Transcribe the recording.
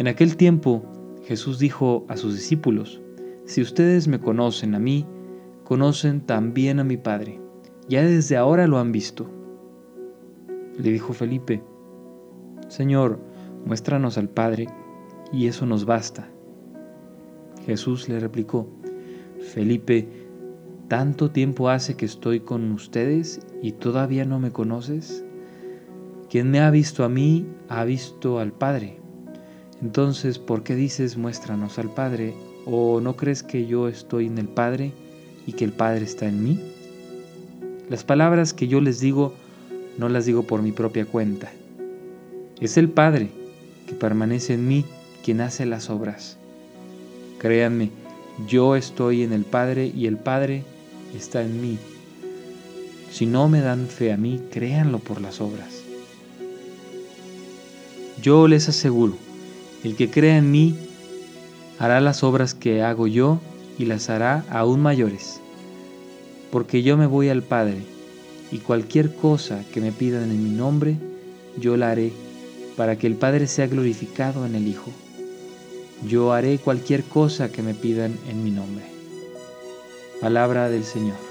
En aquel tiempo Jesús dijo a sus discípulos, Si ustedes me conocen a mí, conocen también a mi Padre. Ya desde ahora lo han visto. Le dijo Felipe, Señor, muéstranos al Padre, y eso nos basta. Jesús le replicó, Felipe, ¿tanto tiempo hace que estoy con ustedes y todavía no me conoces? Quien me ha visto a mí, ha visto al Padre. Entonces, ¿por qué dices muéstranos al Padre? ¿O no crees que yo estoy en el Padre y que el Padre está en mí? Las palabras que yo les digo no las digo por mi propia cuenta. Es el Padre que permanece en mí quien hace las obras. Créanme, yo estoy en el Padre y el Padre está en mí. Si no me dan fe a mí, créanlo por las obras. Yo les aseguro, el que crea en mí hará las obras que hago yo y las hará aún mayores, porque yo me voy al Padre, y cualquier cosa que me pidan en mi nombre, yo la haré, para que el Padre sea glorificado en el Hijo. Yo haré cualquier cosa que me pidan en mi nombre. Palabra del Señor.